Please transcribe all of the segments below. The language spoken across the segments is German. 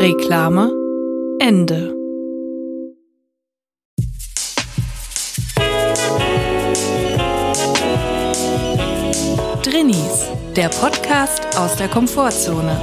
Reklame Ende. Drinnies, der Podcast aus der Komfortzone.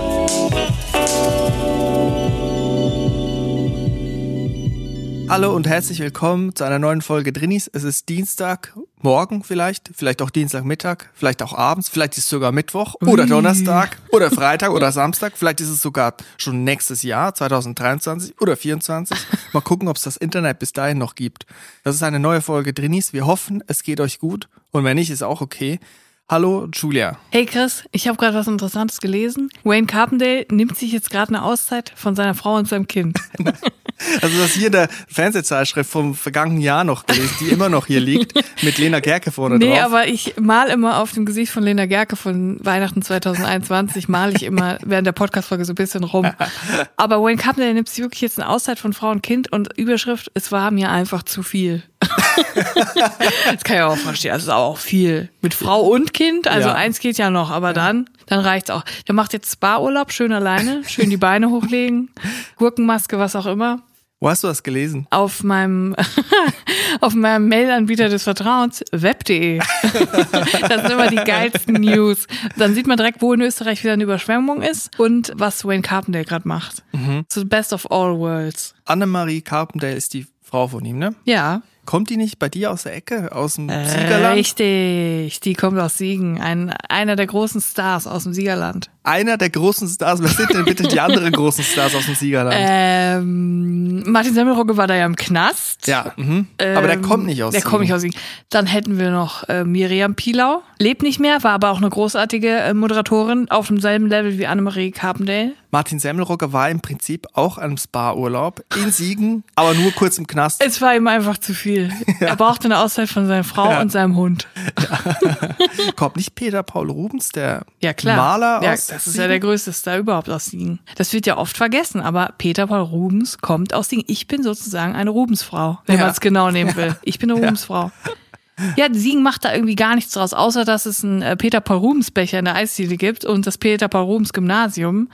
Hallo und herzlich willkommen zu einer neuen Folge Drinnies. Es ist Dienstag, morgen vielleicht, vielleicht auch Dienstagmittag, vielleicht auch abends, vielleicht ist es sogar Mittwoch oder Donnerstag oder Freitag oder Samstag, vielleicht ist es sogar schon nächstes Jahr, 2023 oder 2024. Mal gucken, ob es das Internet bis dahin noch gibt. Das ist eine neue Folge Drinnies. Wir hoffen, es geht euch gut und wenn nicht, ist auch okay. Hallo Julia. Hey Chris, ich habe gerade was Interessantes gelesen. Wayne Carpendale nimmt sich jetzt gerade eine Auszeit von seiner Frau und seinem Kind. Also das hier in der Fernsehzeitschrift vom vergangenen Jahr noch gelesen, die immer noch hier liegt, mit Lena Gerke vorne nee, drauf. aber ich mal immer auf dem Gesicht von Lena Gerke von Weihnachten 2021, mal ich immer während der Podcast-Folge so ein bisschen rum. Aber Wayne Carpendale nimmt sich wirklich jetzt eine Auszeit von Frau und Kind und Überschrift, es war mir einfach zu viel. das kann ich auch verstehen. Also ist auch viel. Mit Frau und Kind, also Ja. eins geht ja noch, aber dann, dann reicht's auch. Der macht jetzt Spa-Urlaub, schön alleine, schön die Beine hochlegen, Gurkenmaske, was auch immer. Wo hast du das gelesen? Auf meinem, auf meinem Mail-Anbieter des Vertrauens, web.de. das sind immer die geilsten News. Dann sieht man direkt, wo in Österreich wieder eine Überschwemmung ist und was Wayne Carpendale gerade macht. So best of all worlds. Annemarie Carpendale ist die Frau von ihm, ne? Ja. Kommt die nicht bei dir aus der Ecke, aus dem Äh, Siegerland? Richtig, die kommt aus Siegen. Ein, einer der großen Stars aus dem Siegerland. Einer der großen Stars. Wer sind denn bitte die anderen großen Stars aus dem Siegerland? Ähm, Martin Semmelrogge war da ja im Knast. ja, mhm. aber der Ähm, kommt nicht aus Der kommt nicht aus Siegen. Dann hätten wir noch äh, Miriam Pilau. Lebt nicht mehr, war aber auch eine großartige äh, Moderatorin auf demselben Level wie Annemarie Carpendale. Martin Semmelrogge war im Prinzip auch einem Spa-Urlaub in Siegen, aber nur kurz im Knast. Es war ihm einfach zu viel. Er brauchte eine Auszeit von seiner Frau Ja. und seinem Hund. Kommt nicht Peter Paul Rubens, der Ja. Maler ja, aus das ist ja der größte Star überhaupt aus Siegen. Das wird ja oft vergessen, aber Peter Paul Rubens kommt aus Siegen. Ich bin sozusagen eine Rubensfrau, wenn Ja. man es genau nehmen will. Ich bin eine Rubensfrau. Ja, Siegen macht da irgendwie gar nichts draus, außer dass es einen äh, Peter Paul Rubens Becher in der Eisdiele gibt und das Peter Paul Rubens Gymnasium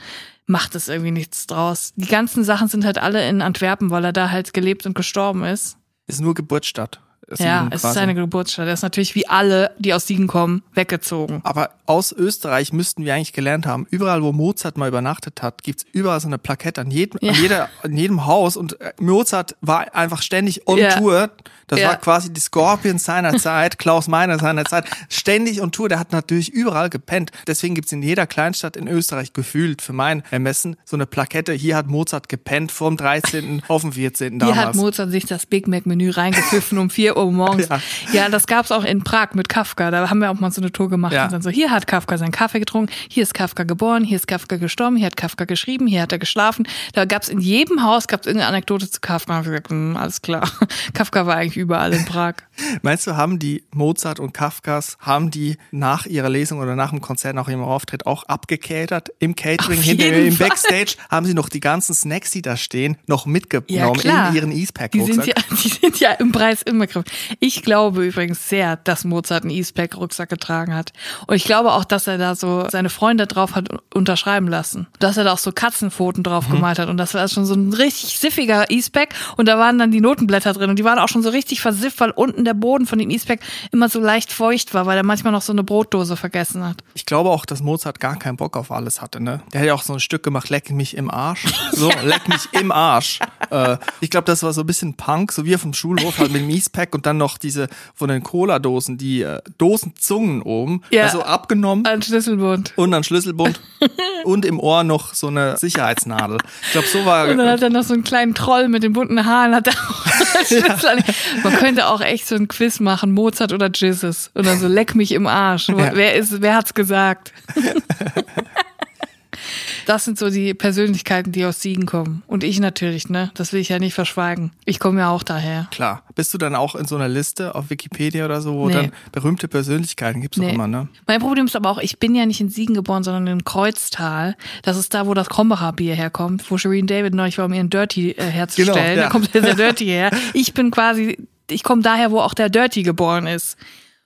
macht es irgendwie nichts draus. Die ganzen Sachen sind halt alle in Antwerpen, weil er da halt gelebt und gestorben ist. Ist nur Geburtsstadt. Ja, Siegen es ist quasi. seine Geburtsstadt. Er ist natürlich wie alle, die aus Siegen kommen, weggezogen. Aber aus Österreich müssten wir eigentlich gelernt haben, überall wo Mozart mal übernachtet hat, gibt's überall so eine Plakette an jedem, Ja. an jeder, an jedem Haus und äh, Mozart war einfach ständig on Ja. Tour. Das Ja. war quasi die Scorpions seiner Zeit, Klaus Meiner seiner Zeit, ständig on Tour. Der hat natürlich überall gepennt. Deswegen gibt's in jeder Kleinstadt in Österreich gefühlt für mein Ermessen so eine Plakette. Hier hat Mozart gepennt vom 13. auf den 14. Hier damals. hat Mozart sich das Big Mac-Menü reingepfiffen um 4 Uhr morgens. Ja. Ja, das gab's auch in Prag mit Kafka. Da haben wir auch mal so eine Tour gemacht. Ja. Und dann so, hier hat Kafka seinen Kaffee getrunken, hier ist Kafka geboren, hier ist Kafka gestorben, hier hat Kafka geschrieben, hier hat er geschlafen. Da gab's in jedem Haus gab's irgendeine Anekdote zu Kafka. Und ich gesagt, hm, alles klar. Kafka war eigentlich überall in Prag. Meinst du, haben die Mozart und Kafkas, haben die nach ihrer Lesung oder nach dem Konzert, nach ihrem Auftritt auch abgekatert im Catering, hinter im Fall. Backstage, haben sie noch die ganzen Snacks, die da stehen, noch Ja, mitgenommen klar. in ihren Die E-Pack-Rucksack? sind, ja, die sind ja im Preis inbegriffen. Ich glaube übrigens sehr, dass Mozart einen E-Spec-Rucksack getragen hat. Und ich glaube auch, dass er da so seine Freunde drauf hat unterschreiben lassen. Dass er da auch so Katzenpfoten drauf Mhm. gemalt hat. Und das war schon so ein richtig siffiger E-Spec. Und da waren dann die Notenblätter drin. Und die waren auch schon so richtig versifft, weil unten der Boden von dem E-Spec immer so leicht feucht war, weil er manchmal noch so eine Brotdose vergessen hat. Ich glaube auch, dass Mozart gar keinen Bock auf alles hatte. Ne? Der hat ja auch so ein Stück gemacht, leck mich im Arsch. So, leck mich im Arsch. Äh, ich glaube, das war so ein bisschen Punk, so wie er vom Schulhof halt mit dem E-Pack weg und dann noch diese von den Cola-Dosen, die äh, Dosenzungen oben, Ja. also abgenommen Ein Schlüsselbund. und dann Schlüsselbund und im Ohr noch so eine Sicherheitsnadel. Ich glaube, so war Und dann hat er noch so einen kleinen Troll mit den bunten Haaren. Hat er auch an. Man könnte auch echt so ein Quiz machen, Mozart oder Jesus. Und dann so leck mich im Arsch. Ja. Wer ist, wer hat's gesagt? Das sind so die Persönlichkeiten, die aus Siegen kommen. Und ich natürlich, ne? Das will ich ja nicht verschweigen. Ich komme ja auch daher. klar. Bist du dann auch in so einer Liste auf Wikipedia oder so, wo Nee. dann berühmte Persönlichkeiten gibt's doch Nee. immer, ne? Mein Problem ist aber auch, ich bin ja nicht in Siegen geboren, sondern in Kreuztal. Das ist da, wo das Krombacher Bier herkommt, wo Shireen David neulich war, um ihren Dirty äh, herzustellen. Genau, ja. Da kommt der Dirty her. Ich bin quasi, ich komme daher, wo auch der Dirty geboren ist.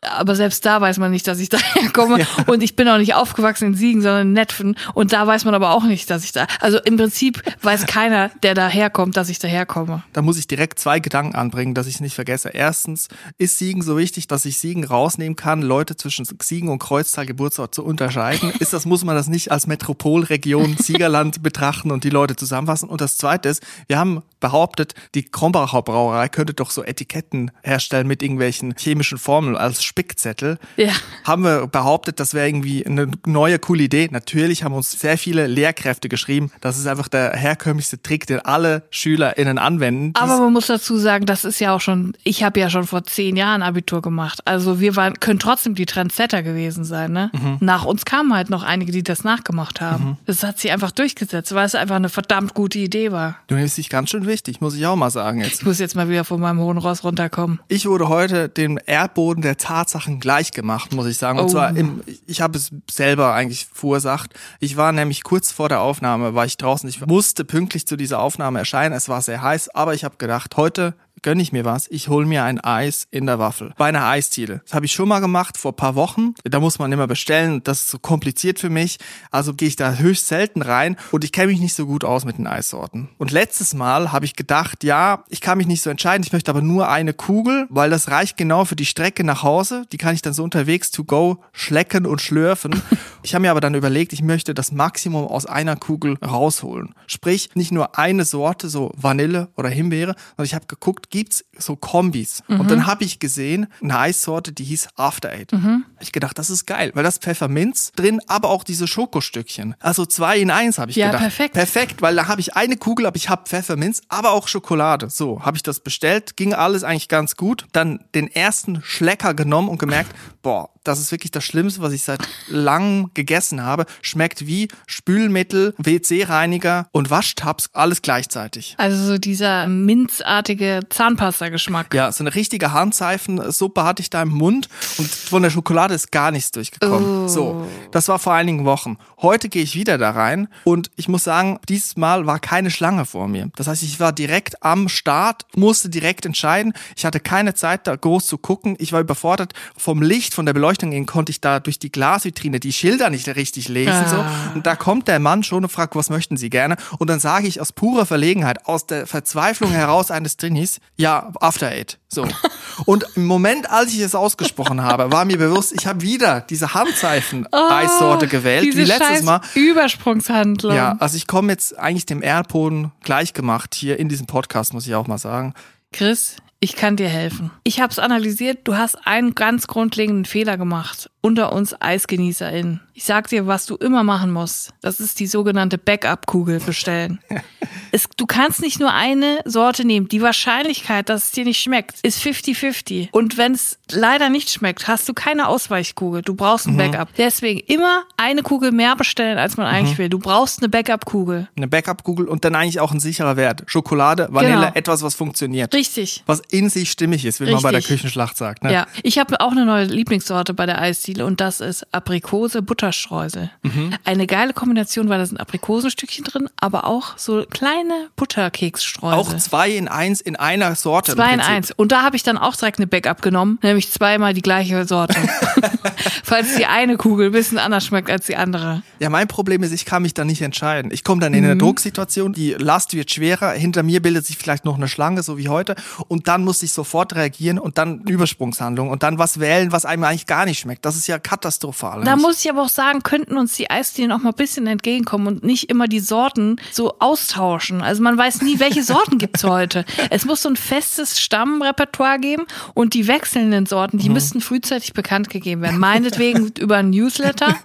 Aber selbst da weiß man nicht, dass ich daher komme. Und ich bin auch nicht aufgewachsen in Siegen, sondern in Netfen. Und da weiß man aber auch nicht, dass ich da. Also im Prinzip weiß keiner, der daherkommt, dass ich daherkomme. Da muss ich direkt zwei Gedanken anbringen, dass ich es nicht vergesse. Erstens, ist Siegen so wichtig, dass ich Siegen rausnehmen kann, Leute zwischen Siegen und Kreuztal Geburtsort zu unterscheiden? Ist das, muss man das nicht als Metropolregion Siegerland betrachten und die Leute zusammenfassen? Und das zweite ist, wir haben behauptet, die Krombacher Brauerei könnte doch so Etiketten herstellen mit irgendwelchen chemischen Formeln als Spickzettel. Ja. Haben wir behauptet, das wäre irgendwie eine neue, coole Idee. Natürlich haben uns sehr viele Lehrkräfte geschrieben. Das ist einfach der herkömmlichste Trick, den alle SchülerInnen anwenden. Aber man muss dazu sagen, das ist ja auch schon, ich habe ja schon vor zehn Jahren Abitur gemacht. Also wir waren, können trotzdem die Trendsetter gewesen sein. Ne? Mhm. Nach uns kamen halt noch einige, die das nachgemacht haben. Das hat sich einfach durchgesetzt, weil es einfach eine verdammt gute Idee war. Du nimmst dich ganz schön wichtig, muss ich auch mal sagen jetzt. Ich muss jetzt mal wieder von meinem hohen Ross runterkommen. Ich wurde heute dem Erdboden der Tatsachen gleich gemacht, muss ich sagen. Und Oh. zwar, im, ich habe es selber eigentlich verursacht. Ich war nämlich kurz vor der Aufnahme, war ich draußen. Ich musste pünktlich zu dieser Aufnahme erscheinen. Es war sehr heiß, aber ich habe gedacht, heute gönne ich mir was. Ich hole mir ein Eis in der Waffel. Bei einer Eisdiele. Das habe ich schon mal gemacht vor paar Wochen. Da muss man immer bestellen. Das ist so kompliziert für mich. Also gehe ich da höchst selten rein und ich kenne mich nicht so gut aus mit den Eissorten. Und letztes Mal habe ich gedacht, ja, ich kann mich nicht so entscheiden. Ich möchte aber nur eine Kugel, weil das reicht genau für die Strecke nach Hause. Die kann ich dann so unterwegs to go schlecken und schlürfen. Ich habe mir aber dann überlegt, ich möchte das Maximum aus einer Kugel rausholen. Sprich, nicht nur eine Sorte, so Vanille oder Himbeere, sondern ich habe geguckt, gibt's so Kombis. Und dann habe ich gesehen, eine Eissorte, die hieß After Eight. Hab Ich gedacht, das ist geil, weil das Pfefferminz drin, aber auch diese Schokostückchen. Also zwei in eins habe ich Ja, gedacht. perfekt. Perfekt, weil da habe ich eine Kugel, aber ich habe Pfefferminz, aber auch Schokolade. So, habe ich das bestellt, ging alles eigentlich ganz gut. Dann den ersten Schlecker genommen und gemerkt, boah, das ist wirklich das Schlimmste, was ich seit langem gegessen habe. Schmeckt wie Spülmittel, WC-Reiniger und Waschtabs, alles gleichzeitig. Also so dieser minzartige Zahnpasta-Geschmack. Ja, so eine richtige Handseifensuppe hatte ich da im Mund und von der Schokolade ist gar nichts durchgekommen. Oh. So, das war vor einigen Wochen. Heute gehe ich wieder da rein und ich muss sagen, dieses Mal war keine Schlange vor mir. Das heißt, ich war direkt am Start, musste direkt entscheiden. Ich hatte keine Zeit, da groß zu gucken. Ich war überfordert vom Licht, von der Beleuchtung hin konnte ich da durch die Glasvitrine die Schilder nicht richtig lesen. Ah. So. Und da kommt der Mann schon und fragt, was möchten Sie gerne? Und dann sage ich aus purer Verlegenheit, aus der Verzweiflung heraus eines Trinis, ja, After Eight. So. Und im Moment, als ich es ausgesprochen habe, war mir bewusst, ich habe wieder diese Handzeichen-Eissorte gewählt, Oh, Diese wie letztes Mal. Übersprungshandlung. Ja, also ich komme jetzt eigentlich dem Erdboden gleichgemacht hier in diesem Podcast, muss ich auch mal sagen. Chris, ich kann dir helfen. Ich habe es analysiert. Du hast einen ganz grundlegenden Fehler gemacht. Unter uns EisgenießerInnen. Ich sag dir, was du immer machen musst. Das ist die sogenannte Backup-Kugel bestellen. es, du kannst nicht nur eine Sorte nehmen. Die Wahrscheinlichkeit, dass es dir nicht schmeckt, ist 50-50. Und wenn es leider nicht schmeckt, hast du keine Ausweichkugel. Du brauchst ein Backup. Deswegen immer eine Kugel mehr bestellen, als man eigentlich will. Du brauchst eine Backup-Kugel. Eine Backup-Kugel und dann eigentlich auch ein sicherer Wert. Schokolade, Vanille, Genau. etwas, was funktioniert. Richtig. Was in sich stimmig ist, wie man bei der Richtig. Küchenschlacht sagt. Ne? Ja, ich habe auch eine neue Lieblingssorte bei der Eisdiele und das ist Aprikose Butterstreusel. Mhm. Eine geile Kombination, weil da sind Aprikosenstückchen drin, aber auch so kleine Butterkeksstreusel. Auch zwei in eins in einer Sorte. Zwei in eins. Und da habe ich dann auch direkt eine Backup genommen, nämlich zweimal die gleiche Sorte. Falls die eine Kugel ein bisschen anders schmeckt als die andere. Ja, mein Problem ist, ich kann mich da nicht entscheiden. Ich komme dann in Mhm. eine Drucksituation, die Last wird schwerer, hinter mir bildet sich vielleicht noch eine Schlange, so wie heute, und dann muss ich sofort reagieren und dann Übersprungshandlung und dann was wählen, was einem eigentlich gar nicht schmeckt. Das ist ist ja katastrophal. Da muss ich aber auch sagen, könnten uns die Eisdielen auch mal ein bisschen entgegenkommen und nicht immer die Sorten so austauschen. Also man weiß nie, welche Sorten gibt's heute. Es muss so ein festes Stammrepertoire geben und die wechselnden Sorten, die müssten frühzeitig bekannt gegeben werden. Meinetwegen über ein Newsletter,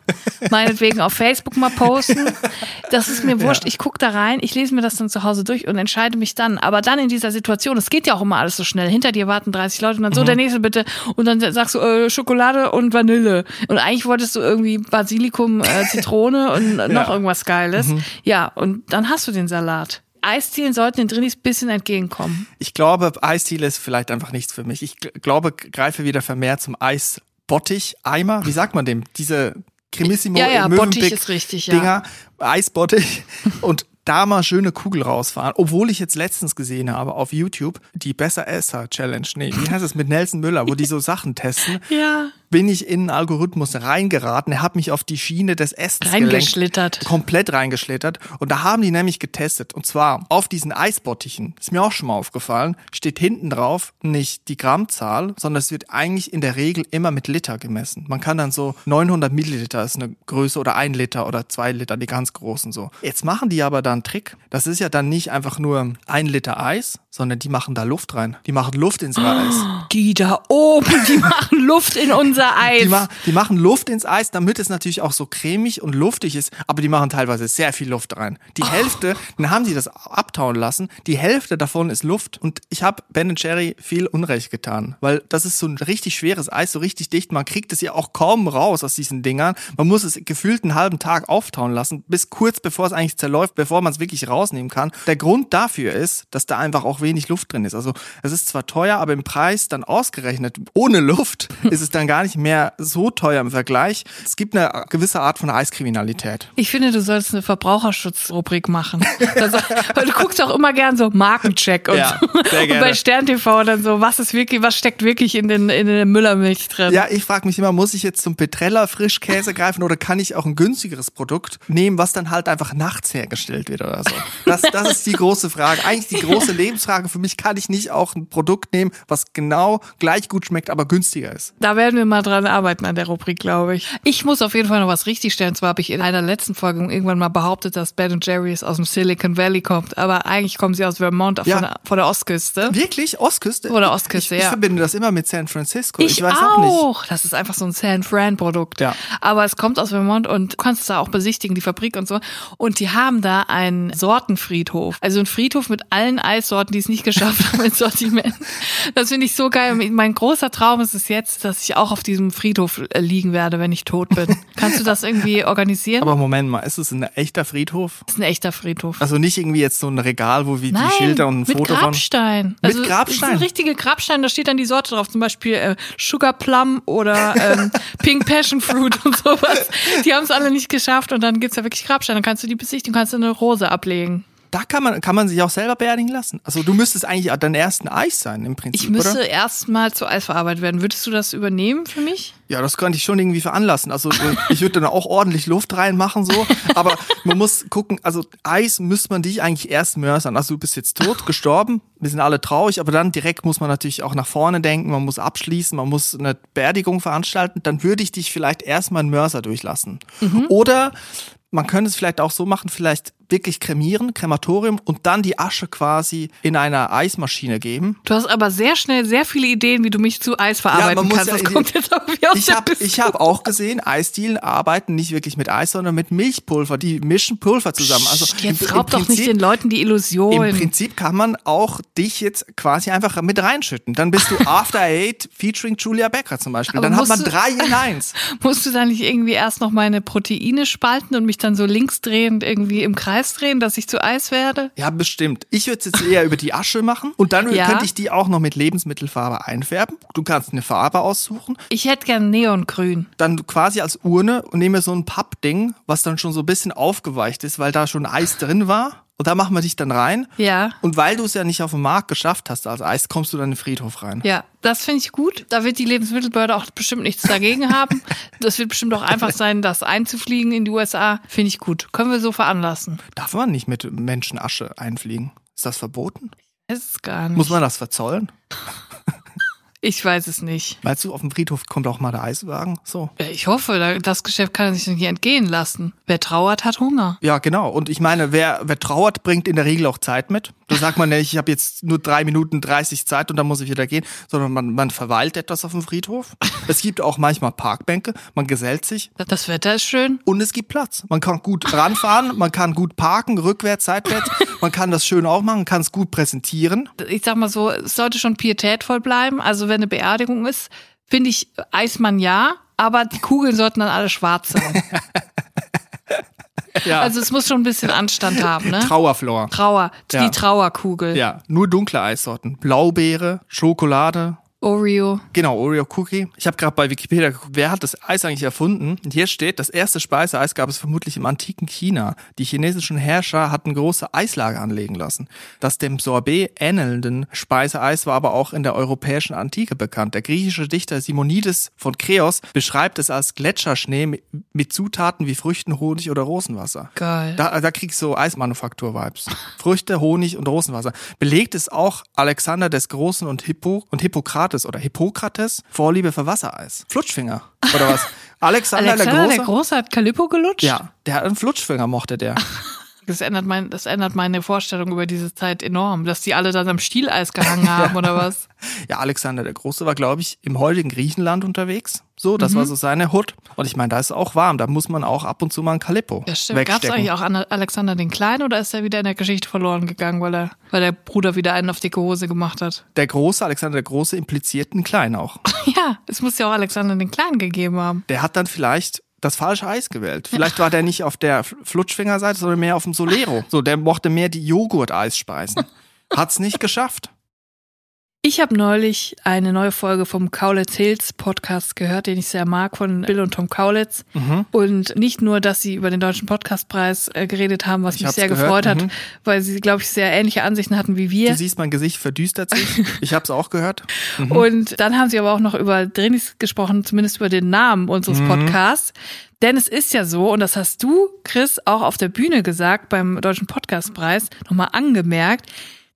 meinetwegen auf Facebook mal posten. Das ist mir wurscht. Ich gucke da rein, ich lese mir das dann zu Hause durch und entscheide mich dann. Aber dann in dieser Situation, es geht ja auch immer alles so schnell. Hinter dir warten 30 Leute und dann so, der nächste bitte. Und dann sagst du äh, Schokolade und Vanille. Und eigentlich wolltest du irgendwie Basilikum, äh, Zitrone und noch irgendwas Geiles. Ja, und dann hast du den Salat. Eisdielen sollten den Drinis ein bisschen entgegenkommen. Ich glaube, Eisdiele ist vielleicht einfach nichts für mich. Ich gl- glaube, greife wieder vermehrt zum Eisbottich, Eimer. Wie sagt man dem? Diese Cremissimo Ja, ja, Bottich ist richtig, ja. Dinger, Eisbottich und da mal schöne Kugel rausfahren. Obwohl ich jetzt letztens gesehen habe auf YouTube die Besser Esser Challenge. Nee, wie heißt es mit Nelson Müller, wo die so Sachen testen. Ja. Bin ich in einen Algorithmus reingeraten. Er hat mich auf die Schiene des Essens Reingeschlittert. Gelenkt, komplett reingeschlittert. Und da haben die nämlich getestet. Und zwar auf diesen Eisbottichen, ist mir auch schon mal aufgefallen, steht hinten drauf nicht die Grammzahl, sondern es wird eigentlich in der Regel immer mit Liter gemessen. Man kann dann so 900 Milliliter ist eine Größe oder ein Liter oder zwei Liter, die ganz großen so. Jetzt machen die aber da einen Trick. Das ist ja dann nicht einfach nur ein Liter Eis, sondern die machen da Luft rein. Die machen Luft ins Eis. Die da oben, die machen Luft in unser Eis. Die, ma die machen Luft ins Eis, damit es natürlich auch so cremig und luftig ist, aber die machen teilweise sehr viel Luft rein. Die Hälfte, dann haben sie das abtauen lassen, die Hälfte davon ist Luft und ich habe Ben Jerry viel Unrecht getan, weil das ist so ein richtig schweres Eis, so richtig dicht, man kriegt es ja auch kaum raus aus diesen Dingern. Man muss es gefühlt einen halben Tag auftauen lassen, bis kurz bevor es eigentlich zerläuft, bevor man es wirklich rausnehmen kann. Der Grund dafür ist, dass da einfach auch wenig Luft drin ist. Also es ist zwar teuer, aber im Preis dann ausgerechnet ohne Luft ist es dann gar nicht mehr so teuer im Vergleich. Es gibt eine gewisse Art von Eiskriminalität. Ich finde, du sollst eine Verbraucherschutzrubrik machen. Das, weil du guckst auch immer gern so Markencheck und, Ja, und bei Stern TV dann so, was ist wirklich, was steckt wirklich in den in der Müllermilch drin? Ja, ich frage mich immer, muss ich jetzt zum Petrella Frischkäse greifen oder kann ich auch ein günstigeres Produkt nehmen, was dann halt einfach nachts hergestellt wird oder so? Das, das ist die große Frage. Eigentlich die große Lebensfrage für mich, kann ich nicht auch ein Produkt nehmen, was genau gleich gut schmeckt, aber günstiger ist? Da werden wir mal dran arbeiten an der Rubrik, glaube ich. Ich muss auf jeden Fall noch was richtigstellen. Zwar habe ich in einer letzten Folge irgendwann mal behauptet, dass Ben Jerry's aus dem Silicon Valley kommt, aber eigentlich kommen sie aus Vermont Ja. von, der, von der Ostküste. Wirklich? Ostküste? Oder Ostküste, ich, ich ja. verbinde das immer mit San Francisco. Ich, Ich, weiß auch. auch nicht. Das ist einfach so ein San Fran Produkt. Ja. Aber es kommt aus Vermont und du kannst es da auch besichtigen, die Fabrik und so. Und die haben da einen Sortenfriedhof. Also ein Friedhof mit allen Eissorten, die es nicht geschafft haben ins Sortiment. Das finde ich so geil. Mein großer Traum ist es jetzt, dass ich auch auf diesem Friedhof äh, liegen werde, wenn ich tot bin. Kannst du das irgendwie organisieren? Aber Moment mal, ist es ein echter Friedhof? das ist ein echter Friedhof. Also nicht irgendwie jetzt so ein Regal, wo wie Nein, die Schilder und ein mit Foto von. Grabstein. Also, Grabstein? Das sind richtige Grabsteine, da steht dann die Sorte drauf, zum Beispiel äh, Sugar Plum oder ähm, Pink Passion Fruit und sowas. Die haben es alle nicht geschafft und dann gibt's da wirklich Grabsteine. Dann kannst du die besichtigen, kannst du eine Rose ablegen. Da kann man, kann man sich auch selber beerdigen lassen. Also du müsstest eigentlich dein ersten Eis sein im Prinzip, Ich müsste erstmal zu Eis verarbeitet werden. Würdest du das übernehmen für mich? Ja, das könnte ich schon irgendwie veranlassen. Also äh, ich würde dann auch ordentlich Luft reinmachen so. Aber man muss gucken, also Eis müsste man dich eigentlich erst mörsern. Also du bist jetzt tot, gestorben, wir sind alle traurig, aber dann direkt muss man natürlich auch nach vorne denken, man muss abschließen, man muss eine Beerdigung veranstalten. Dann würde ich dich vielleicht erstmal einen Mörser durchlassen. Oder man könnte es vielleicht auch so machen, vielleicht wirklich kremieren, Krematorium und dann die Asche quasi in einer Eismaschine geben. Du hast aber sehr schnell sehr viele Ideen, wie du mich zu Eis verarbeiten muss kannst. ja das kommt jetzt auch aus Ich habe hab auch gesehen, Eisdielen arbeiten nicht wirklich mit Eis, sondern mit Milchpulver. Die mischen Pulver zusammen. Also Psst, Jetzt im- im raubt doch nicht Prinzip- den Leuten die Illusion. Im Prinzip kann man auch dich jetzt quasi einfach mit reinschütten. Dann bist du After Eight featuring Julia Becker zum Beispiel. Aber dann hat man drei in eins. Musst du dann nicht irgendwie erst noch meine Proteine spalten und mich dann so linksdrehend irgendwie im Kreis drehen, dass ich zu Eis werde? Ja, bestimmt. Ich würde es jetzt eher über die Asche machen und dann Ja. könnte ich die auch noch mit Lebensmittelfarbe einfärben. Du kannst eine Farbe aussuchen, Ich hätte gern Neongrün. dann quasi als Urne und nehme so ein Pappding, was dann schon so ein bisschen aufgeweicht ist, weil da schon Eis drin war. Und da machen wir dich dann rein. Ja. Und weil du es ja nicht auf dem Markt geschafft hast als Eis, kommst du dann in den Friedhof rein. Ja, das finde ich gut. Da wird die Lebensmittelbehörde auch bestimmt nichts dagegen haben. Das wird bestimmt auch einfach sein, das einzufliegen in die USA. Finde ich gut. Können wir so veranlassen. Darf man nicht mit Menschenasche einfliegen? Ist das verboten? Ist es gar nicht. Muss man das verzollen? Ich weiß es nicht. Meinst du, auf dem Friedhof kommt auch mal der Eiswagen? So. Ich hoffe, da- das Geschäft kann sich nicht entgehen lassen. Wer trauert, hat Hunger. Ja, genau. Und ich meine, wer, wer trauert, bringt in der Regel auch Zeit mit. Da sagt man nicht, ich habe jetzt nur drei Minuten 30 Zeit und dann muss ich wieder gehen, sondern man, man verweilt etwas auf dem Friedhof. Es gibt auch manchmal Parkbänke, man gesellt sich Das Wetter ist schön. und es gibt Platz. Man kann gut ranfahren, man kann gut parken, rückwärts, seitwärts. Man kann das schön auch machen, kann es gut präsentieren. Ich sag mal so, es sollte schon pietätvoll bleiben. Also wenn eine Beerdigung ist, finde ich Eismann ja, aber die Kugeln sollten dann alle schwarz sein. Ja. Also es muss schon ein bisschen Anstand haben, ne? Trauerflor. Trauer, Ja. die Trauerkugel. Ja, nur dunkle Eissorten. Blaubeere, Schokolade, Oreo. Genau, Oreo Cookie. Ich habe gerade bei Wikipedia geguckt, wer hat das Eis eigentlich erfunden? Und hier steht, das erste Speiseeis gab es vermutlich im antiken China. Die chinesischen Herrscher hatten große Eislager anlegen lassen. Das dem Sorbet ähnelnden Speiseeis war aber auch in der europäischen Antike bekannt. Der griechische Dichter Simonides von Kreos beschreibt es als Gletscherschnee mit- Zutaten wie Früchten, Honig oder Rosenwasser. Geil. Da, da kriegst du Eismanufaktur-Vibes. Früchte, Honig und Rosenwasser. Belegt ist auch Alexander des Großen und, Hippo und Hippokrates oder Hippokrates Vorliebe für Wassereis. Flutschfinger. Oder was? Alexander, Alexander der Große? der Große hat Calippo gelutscht? ja, der hat einen Flutschfinger, mochte der. Das ändert, mein, das ändert meine Vorstellung über diese Zeit enorm, dass die alle dann am Stieleis gehangen haben oder was. Ja, Alexander der Große war, glaube ich, im heutigen Griechenland unterwegs. So, das Mhm. war so seine Hut. Und ich meine, da ist es auch warm. Da muss man auch ab und zu mal ein Calippo Ja, stimmt. Gab es eigentlich auch Alexander den Kleinen oder ist er wieder in der Geschichte verloren gegangen, weil, er, weil der Bruder wieder einen auf dicke Hose gemacht hat? Der Große, Alexander der Große, impliziert einen Kleinen auch. Ja, es muss ja auch Alexander den Kleinen gegeben haben. der hat dann vielleicht das falsche Eis gewählt. Vielleicht war der nicht auf der Flutschfingerseite, sondern mehr auf dem Solero. So, der mochte mehr die Joghurt-Eisspeisen. Hat's nicht geschafft. Ich habe neulich eine neue Folge vom Kaulitz Hills Podcast gehört, den ich sehr mag, von Bill und Tom Kaulitz. Mhm. Und nicht nur, dass sie über den Deutschen Podcastpreis äh, geredet haben, was Ich mich sehr gehört, gefreut hat, mhm. weil sie, glaube ich, sehr ähnliche Ansichten hatten wie wir. Du siehst, mein Gesicht verdüstert sich. Ich hab's auch gehört. Mhm. Und dann haben sie aber auch noch über Drinis gesprochen, zumindest über den Namen unseres Mhm. Podcasts. Denn es ist ja so, und das hast du, Chris, auch auf der Bühne gesagt beim Deutschen Podcastpreis, nochmal angemerkt,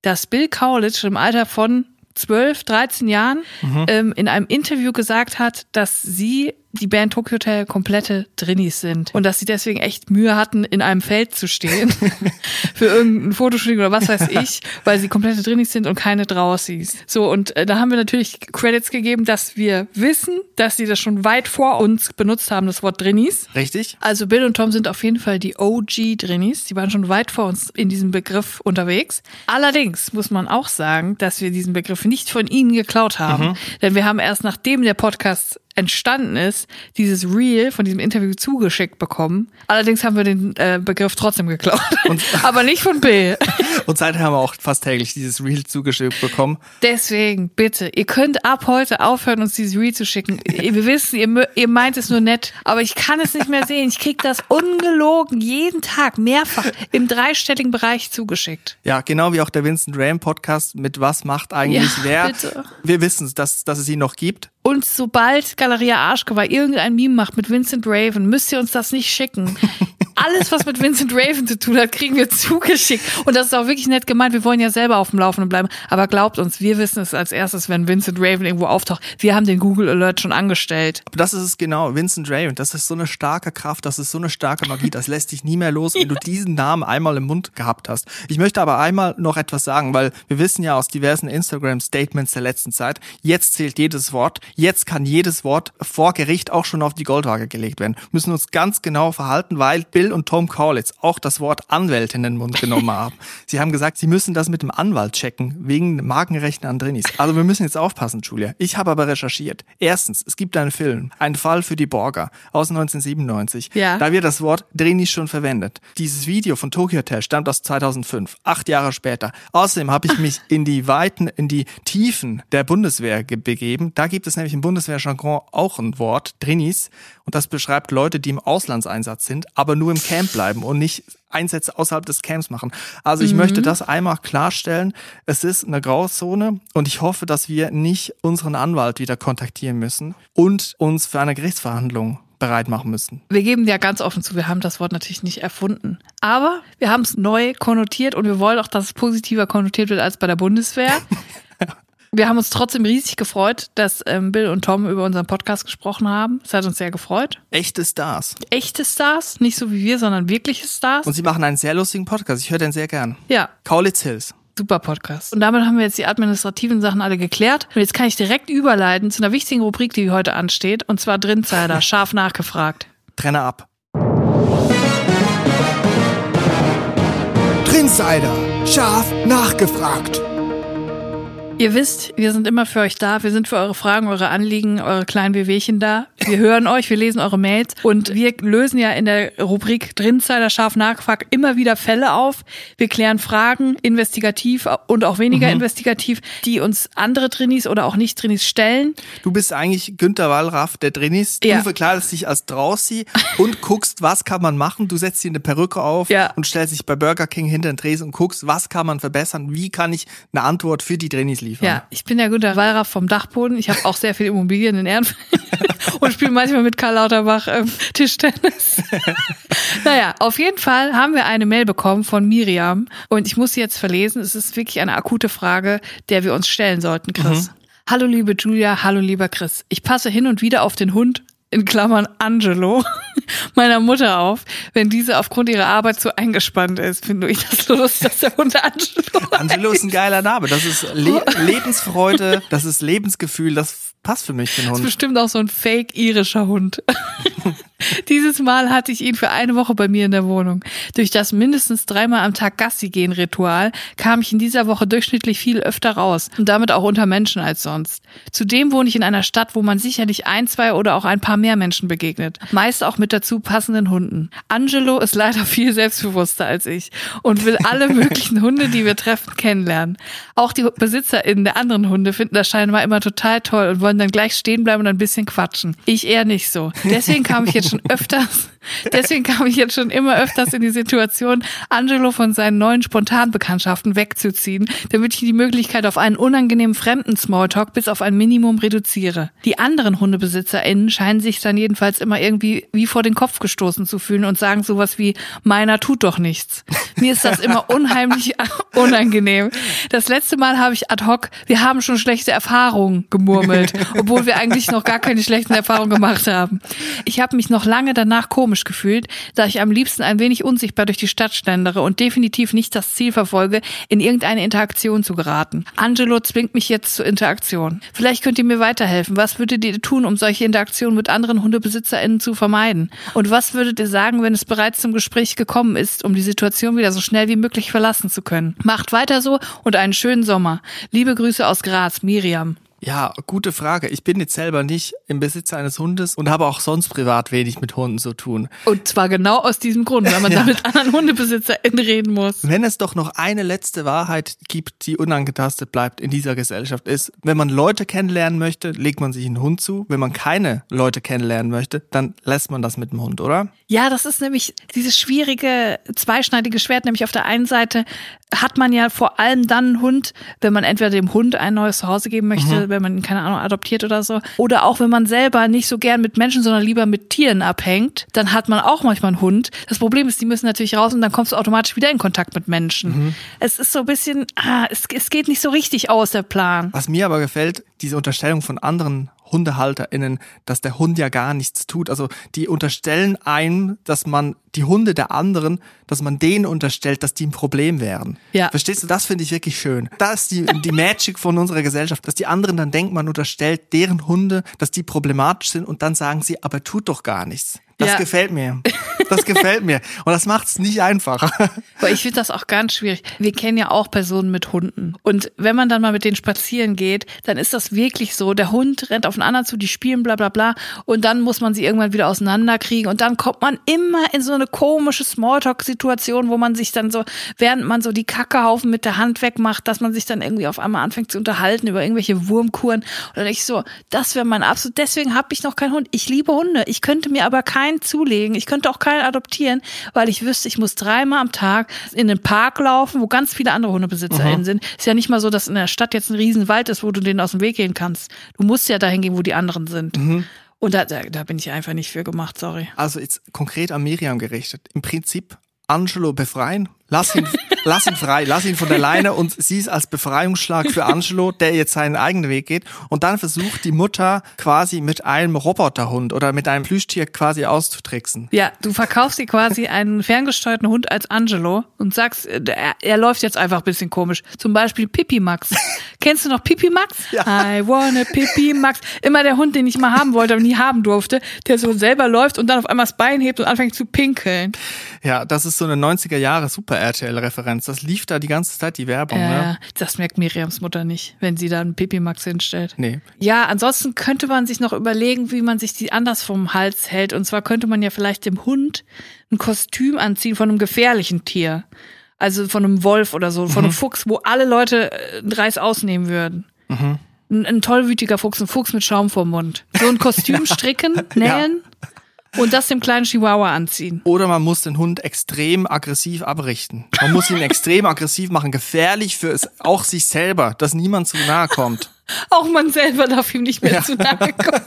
dass Bill Kaulitz schon im Alter von 12, 13 Jahren Mhm. ähm, in einem Interview gesagt hat, dass sie die Band Tokyo Hotel komplette Drinnies sind und dass sie deswegen echt Mühe hatten, in einem Feld zu stehen für irgendein Fotoshooting oder was weiß ich, weil sie komplette Drinnies sind und keine Draußis. So, und äh, da haben wir natürlich Credits gegeben, dass wir wissen, dass sie das schon weit vor uns benutzt haben, das Wort Drinnies. Richtig? Also Bill und Tom sind auf jeden Fall die OG-Drinnies. Die waren schon weit vor uns in diesem Begriff unterwegs. Allerdings muss man auch sagen, dass wir diesen Begriff nicht von ihnen geklaut haben. Denn wir haben erst nachdem der Podcast entstanden ist, dieses Reel von diesem Interview zugeschickt bekommen. Allerdings haben wir den äh, Begriff trotzdem geklaut. Aber nicht von Bill. Und seitdem haben wir auch fast täglich dieses Reel zugeschickt bekommen. Deswegen, bitte, ihr könnt ab heute aufhören, uns dieses Reel zu schicken. Wir wissen, ihr, ihr meint es nur nett, aber ich kann es nicht mehr sehen. Ich krieg das ungelogen jeden Tag mehrfach im dreistelligen Bereich zugeschickt. Ja, genau wie auch der Vincent Graham Podcast mit Was macht eigentlich Ja, wer. bitte. Wir wissen, dass, dass es ihn noch gibt. Und sobald Galeria Arschgeweih irgendein Meme macht mit Vincent Raven, müsst ihr uns das nicht schicken. Alles, was mit Vincent Raven zu tun hat, kriegen wir zugeschickt. Und das ist auch wirklich nett gemeint. Wir wollen ja selber auf dem Laufenden bleiben. Aber glaubt uns, wir wissen es als erstes, wenn Vincent Raven irgendwo auftaucht. Wir haben den Google Alert schon angestellt. Aber das ist es genau, Vincent Raven. Das ist so eine starke Kraft, das ist so eine starke Magie, das lässt dich nie mehr los, wenn du diesen Namen einmal im Mund gehabt hast. Ich möchte aber einmal noch etwas sagen, weil wir wissen ja aus diversen Instagram-Statements der letzten Zeit, jetzt zählt jedes Wort, jetzt kann jedes Wort vor Gericht auch schon auf die Goldwaage gelegt werden. Wir müssen uns ganz genau verhalten, weil Bill und Tom Kaulitz auch das Wort Anwälte in den Mund genommen haben. Sie haben gesagt, sie müssen das mit dem Anwalt checken, wegen Markenrechten an Drinis. Also wir müssen jetzt aufpassen, Julia. Ich habe aber recherchiert. Erstens, es gibt einen Film, ein Fall für die Borger aus 1997. Ja. Da wird das Wort Drinis schon verwendet. Dieses Video von Tokyo Hotel stammt aus 2005, acht Jahre später. Außerdem habe ich mich in die Weiten, in die Tiefen der Bundeswehr ge- begeben. Da gibt es nämlich im Bundeswehrjargon auch ein Wort, Drinis. Und das beschreibt Leute, die im Auslandseinsatz sind, aber nur im Camp bleiben und nicht Einsätze außerhalb des Camps machen. Also ich möchte das einmal klarstellen. Es ist eine Grauzone und ich hoffe, dass wir nicht unseren Anwalt wieder kontaktieren müssen und uns für eine Gerichtsverhandlung bereit machen müssen. Wir geben ja ganz offen zu, wir haben das Wort natürlich nicht erfunden. Aber wir haben es neu konnotiert und wir wollen auch, dass es positiver konnotiert wird als bei der Bundeswehr. Wir haben uns trotzdem riesig gefreut, dass ähm, Bill und Tom über unseren Podcast gesprochen haben. Es hat uns sehr gefreut. Echte Stars. Echte Stars, nicht so wie wir, sondern wirkliche Stars. Und sie machen einen sehr lustigen Podcast. Ich höre den sehr gern. ja, Kaulitz Hills. super Podcast. Und damit haben wir jetzt die administrativen Sachen alle geklärt. Und jetzt kann ich direkt überleiten zu einer wichtigen Rubrik, die heute ansteht. Und zwar Drinsider, scharf nachgefragt. Trenne ab. Trinsider. Scharf nachgefragt. Ihr wisst, wir sind immer für euch da. Wir sind für eure Fragen, eure Anliegen, eure kleinen Wehwehchen da. Wir hören euch, wir lesen eure Mails und wir lösen ja in der Rubrik Drinsider scharf nachgefragt immer wieder Fälle auf. Wir klären Fragen investigativ und auch weniger investigativ, die uns andere Trainees oder auch Nicht-Trainees stellen. Du bist eigentlich Günter Wallraff der Drinis. Ja. Du verkleidest dich als Draussi und guckst, was kann man machen. Du setzt dir eine Perücke auf Ja. und stellst dich bei Burger King hinter den Tresen und guckst, was kann man verbessern. Wie kann ich eine Antwort für die Drinis liefern? Ja, ich bin der Günter Wallraff vom Dachboden. Ich habe auch sehr viele Immobilien in Ehrenfeld und spiele manchmal mit Karl Lauterbach ähm, Tischtennis. naja, auf jeden Fall haben wir eine Mail bekommen von Miriam und ich muss sie jetzt verlesen. Es ist wirklich eine akute Frage, der wir uns stellen sollten, Chris. Hallo liebe Julia, hallo lieber Chris. Ich passe hin und wieder auf den Hund in Klammern Angelo meiner Mutter auf, wenn diese aufgrund ihrer Arbeit so eingespannt ist. Finde ich das lustig, dass der Hund Angelo Angelo ist ein geiler Name. Das ist Le Lebensfreude, das ist Lebensgefühl, das passt für mich, den Das ist Hund. bestimmt auch so ein fake irischer Hund. Dieses Mal hatte ich ihn für eine Woche bei mir in der Wohnung. Durch das mindestens dreimal am Tag Gassi gehen Ritual kam ich in dieser Woche durchschnittlich viel öfter raus und damit auch unter Menschen als sonst. Zudem wohne ich in einer Stadt, wo man sicherlich ein, zwei oder auch ein paar mehr Menschen begegnet. Meist auch mit dazu passenden Hunden. Angelo ist leider viel selbstbewusster als ich und will alle möglichen Hunde, die wir treffen, kennenlernen. Auch die BesitzerInnen der anderen Hunde finden das scheinbar immer total toll und wollen dann gleich stehen bleiben und ein bisschen quatschen. Ich eher nicht so. Deswegen kam ich jetzt schon öfters, deswegen kam ich jetzt schon immer öfters in die Situation, Angelo von seinen neuen Spontanbekanntschaften wegzuziehen, damit ich die Möglichkeit auf einen unangenehmen fremden Smalltalk bis auf ein Minimum reduziere. Die anderen HundebesitzerInnen scheinen sich dann jedenfalls immer irgendwie wie vor den Kopf gestoßen zu fühlen und sagen sowas wie, meiner tut doch nichts. Mir ist das immer unheimlich unangenehm. Das letzte Mal habe ich ad hoc, wir haben schon schlechte Erfahrungen gemurmelt, obwohl wir eigentlich noch gar keine schlechten Erfahrungen gemacht haben. Ich habe mich noch lange danach komisch gefühlt, da ich am liebsten ein wenig unsichtbar durch die Stadt schlendere und definitiv nicht das Ziel verfolge, in irgendeine Interaktion zu geraten. Angelo zwingt mich jetzt zur Interaktion. Vielleicht könnt ihr mir weiterhelfen. Was würdet ihr tun, um solche Interaktionen mit anderen HundebesitzerInnen zu vermeiden? Und was würdet ihr sagen, wenn es bereits zum Gespräch gekommen ist, um die Situation wieder so schnell wie möglich verlassen zu können? Macht weiter so und einen schönen Sommer. Liebe Grüße aus Graz, Miriam. Ja, gute Frage. Ich bin jetzt selber nicht im Besitz eines Hundes und habe auch sonst privat wenig mit Hunden zu tun. Und zwar genau aus diesem Grund, weil man da mit anderen HundebesitzerInnen reden muss. Wenn es doch noch eine letzte Wahrheit gibt, die unangetastet bleibt in dieser Gesellschaft, ist, wenn man Leute kennenlernen möchte, legt man sich einen Hund zu. Wenn man keine Leute kennenlernen möchte, dann lässt man das mit dem Hund, oder? Ja, das ist nämlich dieses schwierige, zweischneidige Schwert. Nämlich auf der einen Seite hat man ja vor allem dann einen Hund, wenn man entweder dem Hund ein neues Zuhause geben möchte, wenn man ihn, keine Ahnung, adoptiert oder so. Oder auch wenn man selber nicht so gern mit Menschen, sondern lieber mit Tieren abhängt, dann hat man auch manchmal einen Hund. Das Problem ist, die müssen natürlich raus und dann kommst du automatisch wieder in Kontakt mit Menschen. Es ist so ein bisschen, ah, es, es geht nicht so richtig aus, der Plan. Was mir aber gefällt, diese Unterstellung von anderen HundehalterInnen, dass der Hund ja gar nichts tut. Also die unterstellen einem, dass man die Hunde der anderen, dass man denen unterstellt, dass die ein Problem wären. Ja. Verstehst du? Das finde ich wirklich schön. Das ist die, die Magic von unserer Gesellschaft, dass die anderen dann denken, man unterstellt deren Hunde, dass die problematisch sind und dann sagen sie, aber tut doch gar nichts. Das Ja. gefällt mir. Das gefällt mir. Und das macht es nicht einfacher. Aber ich finde das auch ganz schwierig. Wir kennen ja auch Personen mit Hunden. Und wenn man dann mal mit denen spazieren geht, dann ist das wirklich so. Der Hund rennt auf den anderen zu, die spielen bla bla bla. Und dann muss man sie irgendwann wieder auseinanderkriegen. Und dann kommt man immer in so eine komische Smalltalk-Situation, wo man sich dann so, während man so die Kackehaufen mit der Hand wegmacht, dass man sich dann irgendwie auf einmal anfängt zu unterhalten über irgendwelche Wurmkuren. Und dann ich so, das wäre mein absolut, deswegen habe ich noch keinen Hund. Ich liebe Hunde. Ich könnte mir aber keinen zulegen. Ich könnte auch keinen adoptieren, weil ich wüsste, ich muss dreimal am Tag in den Park laufen, wo ganz viele andere HundebesitzerInnen sind. Ist ja nicht mal so, dass in der Stadt jetzt ein Riesenwald ist, wo du denen aus dem Weg gehen kannst. Du musst ja dahin gehen, wo die anderen sind. Und da, da, da bin ich einfach nicht für gemacht, sorry. Also jetzt konkret an Miriam gerichtet. Im Prinzip Angelo befreien, Lass ihn, lass ihn frei, lass ihn von der Leine und sieh es als Befreiungsschlag für Angelo, der jetzt seinen eigenen Weg geht. Und dann versucht die Mutter quasi mit einem Roboterhund oder mit einem Plüschtier quasi auszutricksen. Ja, du verkaufst dir quasi einen ferngesteuerten Hund als Angelo und sagst, äh, er, er läuft jetzt einfach ein bisschen komisch. Zum Beispiel Pipi Max. Kennst du noch Pipi Max? Ja. I wanna Pipi Max. Immer der Hund, den ich mal haben wollte, aber nie haben durfte, der so selber läuft und dann auf einmal das Bein hebt und anfängt zu pinkeln. Ja, das ist so eine 90er Jahre Super RTL-Referenz. Das lief da die ganze Zeit, die Werbung, Äh, ne? das merkt Miriams Mutter nicht, wenn sie da einen Pipi Max hinstellt. Nee. Ja, ansonsten könnte man sich noch überlegen, wie man sich die anders vom Hals hält. Und zwar könnte man ja vielleicht dem Hund ein Kostüm anziehen von einem gefährlichen Tier. Also von einem Wolf oder so, von einem Fuchs, wo alle Leute äh, einen Reiß ausnehmen würden. Ein, ein tollwütiger Fuchs, ein Fuchs mit Schaum vorm Mund. So ein Kostüm stricken, nähen und das dem kleinen Chihuahua anziehen. Oder man muss den Hund extrem aggressiv abrichten. Man muss ihn extrem aggressiv machen, gefährlich für es, auch sich selber, dass niemand zu nahe kommt. Auch man selber darf ihm nicht mehr Ja. zu nahe kommen.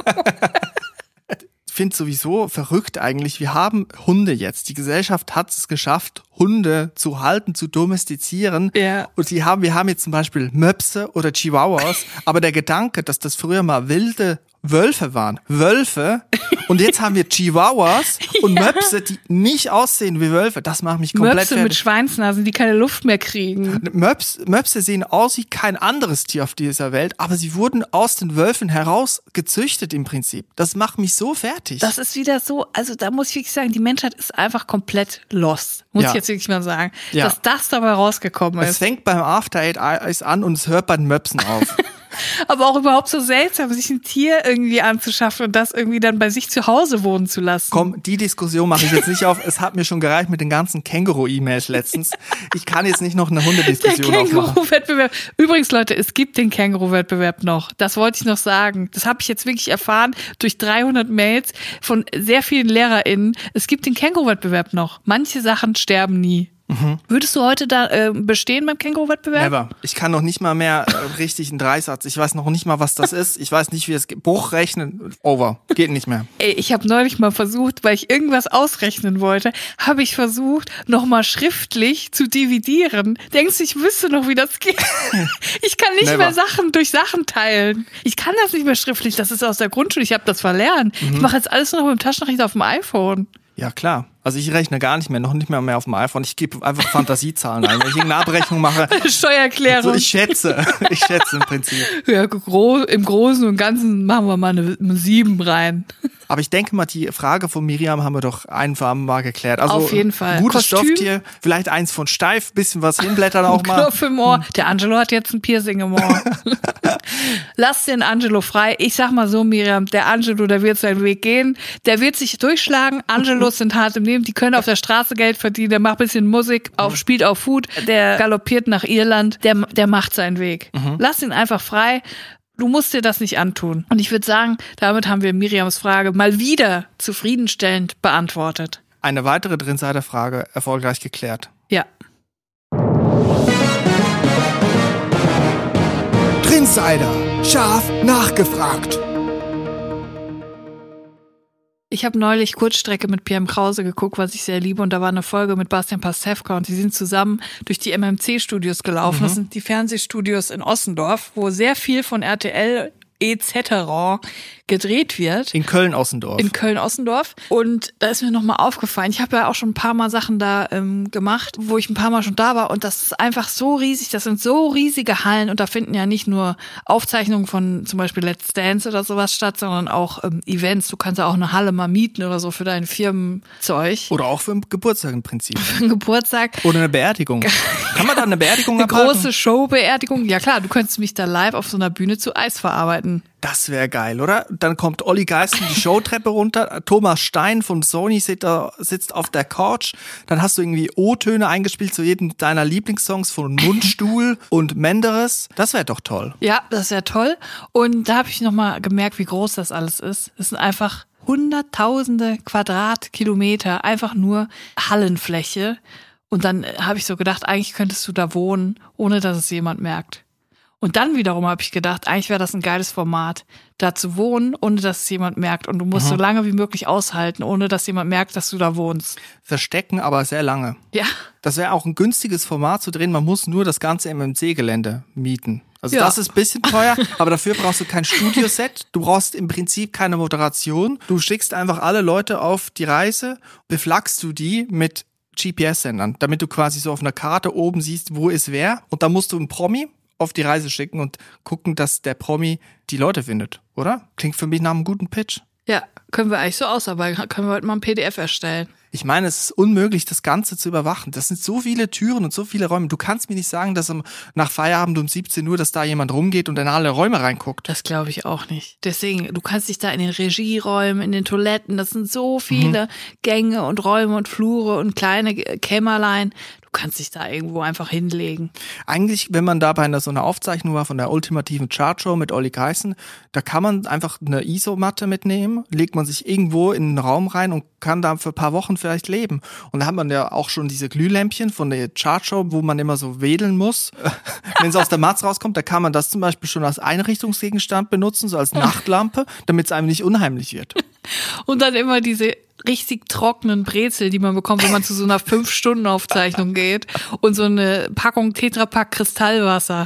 Ich finde sowieso verrückt eigentlich. Wir haben Hunde jetzt. Die Gesellschaft hat es geschafft, Hunde zu halten, zu domestizieren. Ja. Und die haben, wir haben jetzt zum Beispiel Möpse oder Chihuahuas. aber der Gedanke, dass das früher mal wilde Wölfe waren, Wölfe, und jetzt haben wir Chihuahuas und Möpse, die nicht aussehen wie Wölfe, das macht mich komplett Möpse mit fertig. Schweinsnasen, die keine Luft mehr kriegen. Möps, Möpse sehen aus wie kein anderes Tier auf dieser Welt, aber sie wurden aus den Wölfen heraus gezüchtet im Prinzip. Das macht mich so fertig. Das ist wieder so, also da muss ich wirklich sagen, die Menschheit ist einfach komplett lost. Muss Ja. ich jetzt wirklich mal sagen. Ja. Dass das dabei rausgekommen es ist. fängt beim After Eight Eyes an und es hört bei den Möpsen auf. Aber auch überhaupt so seltsam, sich ein Tier irgendwie anzuschaffen und das irgendwie dann bei sich zu Hause wohnen zu lassen. Komm, die Diskussion mache ich jetzt nicht auf. Es hat mir schon gereicht mit den ganzen Känguru-E-Mails letztens. Ich kann jetzt nicht noch eine Der Hundediskussion aufmachen. Känguru-Wettbewerb. Übrigens, Leute, es gibt den Känguru-Wettbewerb noch. Das wollte ich noch sagen. Das habe ich jetzt wirklich erfahren durch 300 Mails von sehr vielen LehrerInnen. Es gibt den Känguru-Wettbewerb noch. Manche Sachen sterben nie. Würdest du heute da äh, bestehen beim Känguru-Wettbewerb? Never. Ich kann noch nicht mal mehr äh, richtig einen Dreisatz. Ich weiß noch nicht mal, was das ist. Ich weiß nicht, wie es geht. Bruchrechnen. Over. Geht nicht mehr. Ey, ich habe neulich mal versucht, weil ich irgendwas ausrechnen wollte, habe ich versucht, nochmal schriftlich zu dividieren. Denkst du, ich wüsste noch, wie das geht? Ich kann nicht Never. mehr Sachen durch Sachen teilen. Ich kann das nicht mehr schriftlich. Das ist aus der Grundschule. Ich habe das verlernt. Mhm. Ich mache jetzt alles nur noch mit dem Taschenrechner auf dem iPhone. Ja, klar. Also ich rechne gar nicht mehr, noch nicht mehr mehr auf dem iPhone. Ich gebe einfach Fantasiezahlen ein. Wenn ich irgendeine Abrechnung mache, Steuererklärung. so Also ich schätze. Ich schätze im Prinzip. ja, gro Im Großen und Ganzen machen wir mal eine, eine 7 rein. Aber ich denke mal, die Frage von Miriam haben wir doch einfach mal geklärt. Also Auf jeden Fall. ein Gutes Kostüm? Stofftier, vielleicht eins von steif, bisschen was hinblättern auch mal. Knopf im Ohr. Der Angelo hat jetzt ein Piercing im Ohr. Lass den Angelo frei. Ich sag mal so, Miriam, der Angelo, der wird seinen Weg gehen. Der wird sich durchschlagen. Angelos sind hart im Leben. Die können auf der Straße Geld verdienen. Der macht bisschen Musik, auf, spielt auf Food. Der galoppiert nach Irland. Der, der macht seinen Weg. Lass ihn einfach frei. Du musst dir das nicht antun. Und ich würde sagen, damit haben wir Miriams Frage mal wieder zufriedenstellend beantwortet. Eine weitere Drinsider-Frage erfolgreich geklärt. Ja. Drinsider, scharf nachgefragt. Ich habe neulich Kurzstrecke mit PM Krause geguckt, was ich sehr liebe. Und da war eine Folge mit Bastian Pastewka und die sind zusammen durch die MMC-Studios gelaufen. Das sind die Fernsehstudios in Ossendorf, wo sehr viel von RTL etc. gedreht wird. In Köln-Ossendorf. In Köln-Ossendorf. Und da ist mir nochmal aufgefallen, ich habe ja auch schon ein paar Mal Sachen da ähm, gemacht, wo ich ein paar Mal schon da war. Und das ist einfach so riesig, das sind so riesige Hallen. Und da finden ja nicht nur Aufzeichnungen von zum Beispiel Let's Dance oder sowas statt, sondern auch ähm, Events. Du kannst ja auch eine Halle mal mieten oder so für dein Firmenzeug. Oder auch für einen Geburtstag im Prinzip. Für einen Geburtstag. Oder eine Beerdigung. Kann man da eine Beerdigung Eine abhalten? große Showbeerdigung. Ja klar, du könntest mich da live auf so einer Bühne zu Eis verarbeiten. Das wäre geil, oder? Dann kommt Olli Geisten die Showtreppe runter, Thomas Stein von Sony sitzt, auf der Couch, dann hast du irgendwie O-Töne eingespielt zu jedem deiner Lieblingssongs von Mundstuhl und Menderes. Das wäre doch toll. Ja, das ja toll. Und da habe ich nochmal gemerkt, wie groß das alles ist. Es sind einfach hunderttausende Quadratkilometer, einfach nur Hallenfläche. Und dann habe ich so gedacht, eigentlich könntest du da wohnen, ohne dass es jemand merkt. Und dann wiederum habe ich gedacht, eigentlich wäre das ein geiles Format, da zu wohnen, ohne dass es jemand merkt. Und du musst so lange wie möglich aushalten, ohne dass jemand merkt, dass du da wohnst. Verstecken, aber sehr lange. Ja. Das wäre auch ein günstiges Format zu drehen. Man muss nur das ganze MMC-Gelände mieten. Also Ja. das ist ein bisschen teuer, aber dafür brauchst du kein Studioset. Du brauchst im Prinzip keine Moderation. Du schickst einfach alle Leute auf die Reise, beflaggst du die mit GPS-Sendern, damit du quasi so auf einer Karte oben siehst, wo ist wer. Und dann musst du einen Promi auf die Reise schicken und gucken, dass der Promi die Leute findet, oder? Klingt für mich nach einem guten Pitch. Ja, können wir eigentlich so ausarbeiten. Können wir heute mal ein PDF erstellen. Ich meine, es ist unmöglich, das Ganze zu überwachen. Das sind so viele Türen und so viele Räume. Du kannst mir nicht sagen, dass am, nach Feierabend um 17 Uhr, dass da jemand rumgeht und in alle Räume reinguckt. Das glaube ich auch nicht. Deswegen, du kannst dich da in den Regieräumen, in den Toiletten, das sind so viele Gänge und Räume und Flure und kleine Kämmerlein. Kannst dich da irgendwo einfach hinlegen. Eigentlich, wenn man da bei einer so einer Aufzeichnung war von der ultimativen Chartshow mit Olli Geißen, da kann man einfach eine Isomatte mitnehmen, legt man sich irgendwo in einen Raum rein und kann da für ein paar Wochen vielleicht leben. Und da hat man ja auch schon diese Glühlämpchen von der Chartshow, wo man immer so wedeln muss. Wenn es aus der Matz rauskommt, da kann man das zum Beispiel schon als Einrichtungsgegenstand benutzen, so als Nachtlampe, damit es einem nicht unheimlich wird. Und dann immer diese richtig trockenen Brezel, die man bekommt, wenn man zu so einer Fünf-Stunden-Aufzeichnung geht. Und so eine Packung Tetrapack Kristallwasser.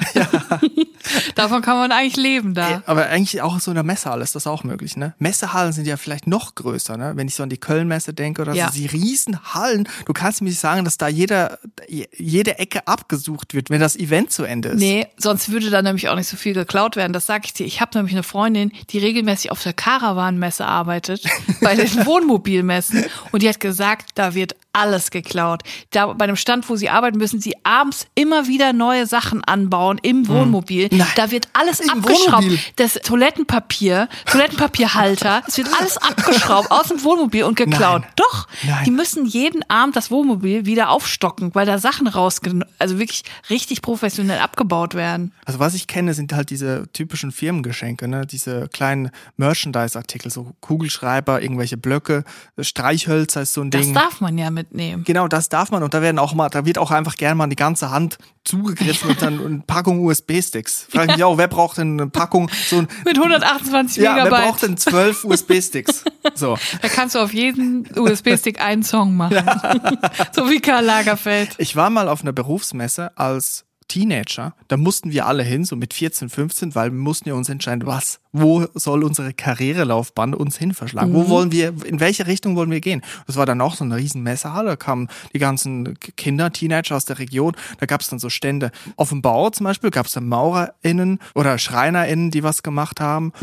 Davon kann man eigentlich leben da. Aber eigentlich auch so in der Messehalle ist das auch möglich, ne? Messehallen sind ja vielleicht noch größer, ne? Wenn ich so an die Kölnmesse denke oder Ja. so, die Riesenhallen. Du kannst mir nicht sagen, dass da jeder, jede Ecke abgesucht wird, wenn das Event zu Ende ist. Nee, sonst würde da nämlich auch nicht so viel geklaut werden. Das sag ich dir. Ich habe nämlich eine Freundin, die regelmäßig auf der Caravan-Messe arbeitet, bei den Wohnmobilmessen. Und die hat gesagt, da wird alles geklaut. Da bei dem Stand, wo sie arbeiten, müssen sie abends immer wieder neue Sachen anbauen im Wohnmobil. Nein. Da wird alles Im abgeschraubt. Wohnmobil? Das Toilettenpapier, Toilettenpapierhalter, es wird alles abgeschraubt aus dem Wohnmobil und geklaut. Nein. Doch, Nein. die müssen jeden Abend das Wohnmobil wieder aufstocken, weil da Sachen rausgenommen, also wirklich richtig professionell abgebaut werden. Also was ich kenne, sind halt diese typischen Firmengeschenke, ne? Diese kleinen Merchandise-Artikel, so Kugelschreiber, irgendwelche Blöcke, Streichhölzer ist so ein Das Ding. darf man ja mitnehmen. Genau, das darf man und da werden auch mal, da wird auch einfach gerne mal die ganze Hand zugegriffen und dann eine Packung USB-Sticks. Frag ich mich auch, wer braucht denn eine Packung so ein Mit 128 Ja, wer Megabyte. braucht denn zwölf USB-Sticks? So. Da kannst du auf jeden USB-Stick einen Song machen. so wie Karl Lagerfeld. Ich war mal auf einer Berufsmesse als Teenager, da mussten wir alle hin, so mit 14, 15, weil wir mussten ja uns entscheiden, was, wo soll unsere Karrierelaufbahn uns hin verschlagen? Wo wollen wir, in welche Richtung wollen wir gehen? Das war dann auch so eine riesen Messehalle, da kamen die ganzen Kinder, Teenager aus der Region, da gab es dann so Stände. Auf dem Bau zum Beispiel gab es dann MaurerInnen oder SchreinerInnen, die was gemacht haben.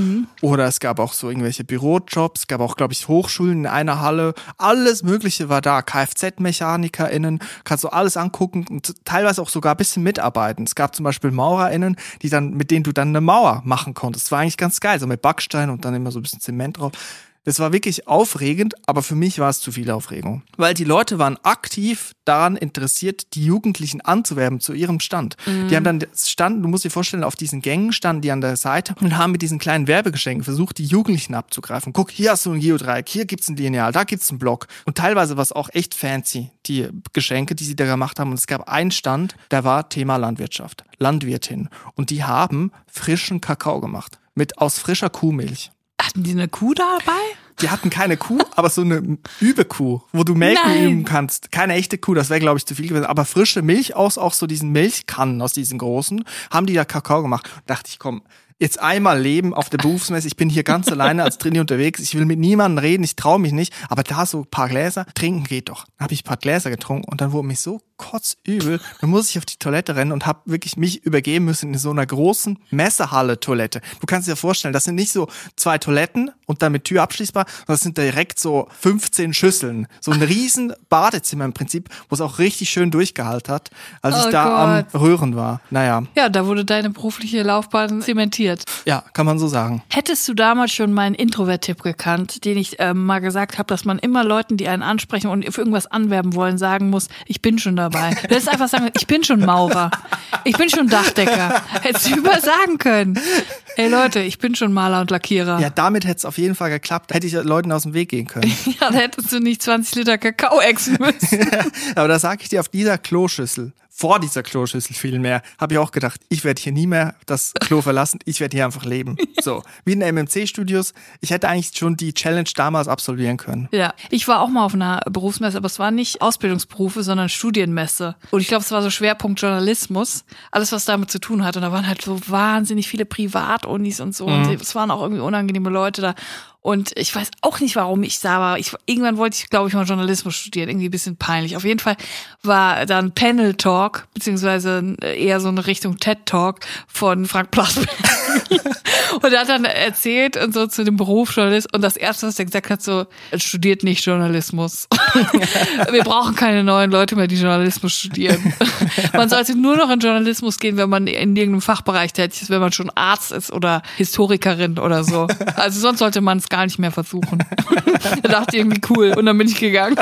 Oder es gab auch so irgendwelche Bürojobs, es gab auch, glaube ich, Hochschulen in einer Halle. Alles Mögliche war da. KFZ-MechanikerInnen, kannst du alles angucken und teilweise auch sogar ein bisschen mitarbeiten. Es gab zum Beispiel MaurerInnen, die dann, mit denen du dann eine Mauer machen konntest. Das war eigentlich ganz geil, so mit Backstein und dann immer so ein bisschen Zement drauf. Das war wirklich aufregend, aber für mich war es zu viel Aufregung. Weil die Leute waren aktiv daran interessiert, die Jugendlichen anzuwerben zu ihrem Stand. Die haben dann standen, du musst dir vorstellen, auf diesen Gängen standen die an der Seite und haben mit diesen kleinen Werbegeschenken versucht, die Jugendlichen abzugreifen. Guck, hier hast du ein Geodreieck, hier gibt's ein Lineal, da gibt's einen Block. Und teilweise war es auch echt fancy, die Geschenke, die sie da gemacht haben. Und es gab einen Stand, der war Thema Landwirtschaft, Landwirtin. Und die haben frischen Kakao gemacht. Mit aus frischer Kuhmilch. Hatten die eine Kuh dabei? Die hatten keine Kuh, aber so eine Übekuh, wo du Melken Nein. üben kannst. Keine echte Kuh, das wäre, glaube ich, zu viel gewesen. Aber frische Milch aus auch so diesen Milchkannen, aus diesen großen, haben die da Kakao gemacht. dachte ich, komm, jetzt einmal leben auf der Berufsmesse. Ich bin hier ganz alleine als Trainee unterwegs. Ich will mit niemandem reden, ich traue mich nicht. Aber da so ein paar Gläser, trinken geht doch. Dann habe ich ein paar Gläser getrunken und dann wurde mich so kotzübel. Dann muss ich auf die Toilette rennen und habe wirklich mich übergeben müssen in so einer großen Messehalle-Toilette. Du kannst dir vorstellen, das sind nicht so zwei Toiletten und dann mit Tür abschließbar, sondern das sind direkt so 15 Schüsseln. So ein riesen Badezimmer im Prinzip, wo es auch richtig schön durchgehalten hat, als Oh ich da Gott. am Röhren war. Naja, Ja, da wurde deine berufliche Laufbahn zementiert. ja, kann man so sagen. Hättest du damals schon meinen Introvert-Tipp gekannt, den ich ähm, mal gesagt habe, dass man immer Leuten, die einen ansprechen und für irgendwas anwerben wollen, sagen muss, ich bin schon dabei. Du hättest einfach sagen, ich bin schon Maurer. Ich bin schon Dachdecker. Hättest du überall sagen können. Hey Leute, ich bin schon Maler und Lackierer. Ja, damit hätte es auf jeden Fall geklappt. Hätte ich Leuten aus dem Weg gehen können. Ja, da hättest du nicht 20 Liter Kakao exen müssen. Aber da sage ich dir, auf dieser Kloschüssel vor dieser Kloschüssel vielmehr, habe ich auch gedacht, ich werde hier nie mehr das Klo verlassen, ich werde hier einfach leben. So, wie in MMC-Studios. Ich hätte eigentlich schon die Challenge damals absolvieren können. Ja, ich war auch mal auf einer Berufsmesse, aber es war nicht Ausbildungsberufe, sondern Studienmesse. Und ich glaube, es war so Schwerpunkt Journalismus, alles was damit zu tun hat. Und da waren halt so wahnsinnig viele Privatunis und so. Mhm. Und es waren auch irgendwie unangenehme Leute da. Und ich weiß auch nicht, warum ich da war. Ich, irgendwann wollte ich, glaube ich, mal Journalismus studieren. Irgendwie ein bisschen peinlich. Auf jeden Fall war dann Panel Talk, beziehungsweise eher so eine Richtung TED Talk von Frank Plasberg. und er hat dann erzählt und so zu dem Beruf Journalist. Und das erste, was er gesagt hat, so, studiert nicht Journalismus. Wir brauchen keine neuen Leute mehr, die Journalismus studieren. man sollte nur noch in Journalismus gehen, wenn man in irgendeinem Fachbereich tätig ist, wenn man schon Arzt ist oder Historikerin oder so. Also sonst sollte man es gar nicht mehr versuchen. er dachte irgendwie cool und dann bin ich gegangen.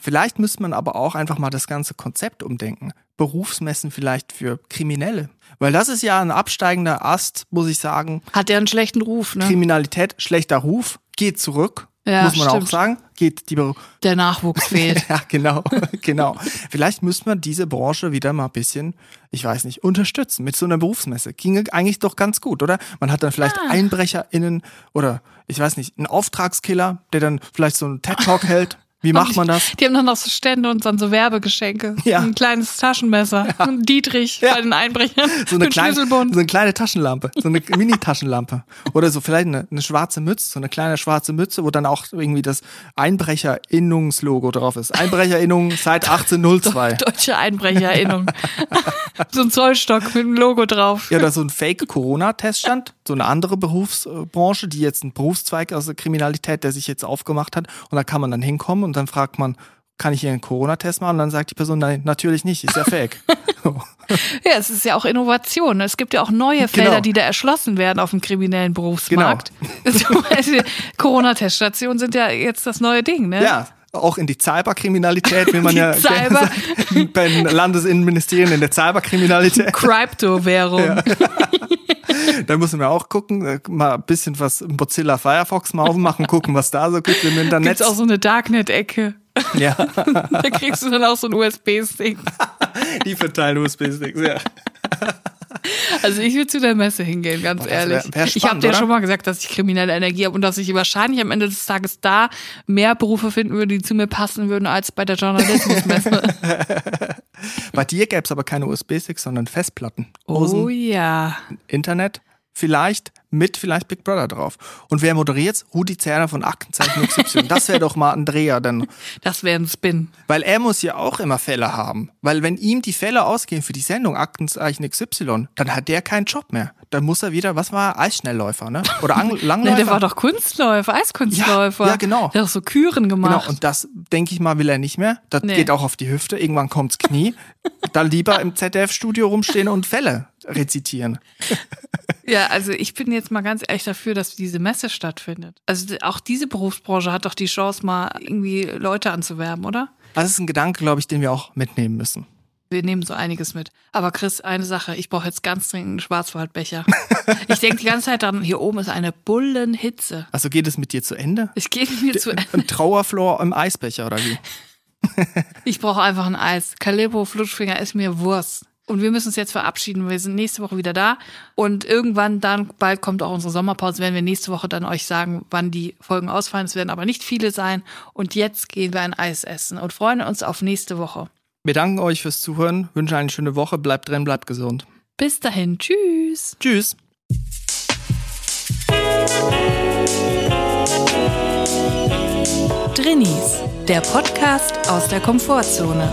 Vielleicht müsste man aber auch einfach mal das ganze Konzept umdenken. Berufsmessen vielleicht für Kriminelle. Weil das ist ja ein absteigender Ast, muss ich sagen. Hat der einen schlechten Ruf, ne? Kriminalität, schlechter Ruf, geht zurück. Ja, muss man stimmt. auch sagen. Geht die Der Nachwuchs fehlt. ja, genau, genau. Vielleicht müsste man diese Branche wieder mal ein bisschen, ich weiß nicht, unterstützen mit so einer Berufsmesse. Ginge eigentlich doch ganz gut, oder? Man hat dann vielleicht ah. EinbrecherInnen oder ich weiß nicht, einen Auftragskiller, der dann vielleicht so einen TED-Talk hält. Wie macht man das? Die haben dann noch so Stände und dann so Werbegeschenke. Ja. Ein kleines Taschenmesser. Ja. Ein Dietrich ja. bei den Einbrechern. So eine, kleine, so eine kleine Taschenlampe. So eine Mini-Taschenlampe. Oder so vielleicht eine, eine, schwarze Mütze. So eine kleine schwarze Mütze, wo dann auch irgendwie das Einbrecherinnungslogo drauf ist. Einbrecherinnung seit 1802. Deutsche Einbrecherinnung. so ein Zollstock mit dem Logo drauf. Ja, oder so ein Fake-Corona-Teststand. So eine andere Berufsbranche, die jetzt ein Berufszweig aus der Kriminalität, der sich jetzt aufgemacht hat. Und da kann man dann hinkommen und dann fragt man, kann ich hier einen Corona-Test machen? Und dann sagt die Person, nein, natürlich nicht, ist ja fake. ja, es ist ja auch Innovation. Es gibt ja auch neue Felder, genau. die da erschlossen werden auf dem kriminellen Berufsmarkt. Genau. Corona-Teststationen sind ja jetzt das neue Ding, ne? Ja, auch in die Cyberkriminalität will man die ja Cyber beim Landesinnenministerium in der Cyberkriminalität. Kryptowährung. Ja. da müssen wir auch gucken, äh, mal ein bisschen was im Mozilla Firefox mal aufmachen, gucken, was da so gibt im Internet. Gibt's auch so eine Darknet-Ecke. Ja. da kriegst du dann auch so ein USB-Stick. Die verteilen USB-Sticks, ja. Also ich will zu der Messe hingehen, ganz Boah, ehrlich. Wär, wär spannend, ich habe dir schon mal gesagt, dass ich kriminelle Energie habe und dass ich wahrscheinlich am Ende des Tages da mehr Berufe finden würde, die zu mir passen würden, als bei der Journalismusmesse. Bei dir gäbe es aber keine USB-Sticks, sondern Festplatten. Hosen, oh ja. Internet, vielleicht mit vielleicht Big Brother drauf. Und wer moderiert's? Rudi Zerner von Aktenzeichen XY. Das wäre doch mal ein Dreher, denn. Das wäre ein Spin. Weil er muss ja auch immer Fälle haben. Weil wenn ihm die Fälle ausgehen für die Sendung Aktenzeichen XY, dann hat der keinen Job mehr. Dann muss er wieder, was war er? Eisschnellläufer, ne? Oder Ang Langläufer? nee, der war doch Kunstläufer, Eiskunstläufer. Ja, ja, genau. Der hat doch so Küren gemacht. Genau, und das, denke ich mal, will er nicht mehr. Das nee. geht auch auf die Hüfte. Irgendwann kommt's Knie. dann lieber im ZDF-Studio rumstehen und Fälle rezitieren. Ja, also ich bin jetzt mal ganz ehrlich dafür, dass diese Messe stattfindet. Also auch diese Berufsbranche hat doch die Chance, mal irgendwie Leute anzuwerben, oder? Das ist ein Gedanke, glaube ich, den wir auch mitnehmen müssen. Wir nehmen so einiges mit. Aber Chris, eine Sache, ich brauche jetzt ganz dringend einen Schwarzwaldbecher. ich denke die ganze Zeit daran, hier oben ist eine Bullenhitze. Also geht es mit dir zu Ende? Ich gehe mit mir zu Ende. Ein Trauerflor im Eisbecher oder wie? ich brauche einfach ein Eis. Calippo Flutschfinger ist mir Wurst. Und wir müssen uns jetzt verabschieden. Wir sind nächste Woche wieder da. Und irgendwann dann, bald kommt auch unsere Sommerpause, werden wir nächste Woche dann euch sagen, wann die Folgen ausfallen. Es werden aber nicht viele sein. Und jetzt gehen wir ein Eis essen und freuen uns auf nächste Woche. Wir danken euch fürs Zuhören, wünschen eine schöne Woche, bleibt drin, bleibt gesund. Bis dahin, tschüss. Tschüss. Drinnies, der Podcast aus der Komfortzone.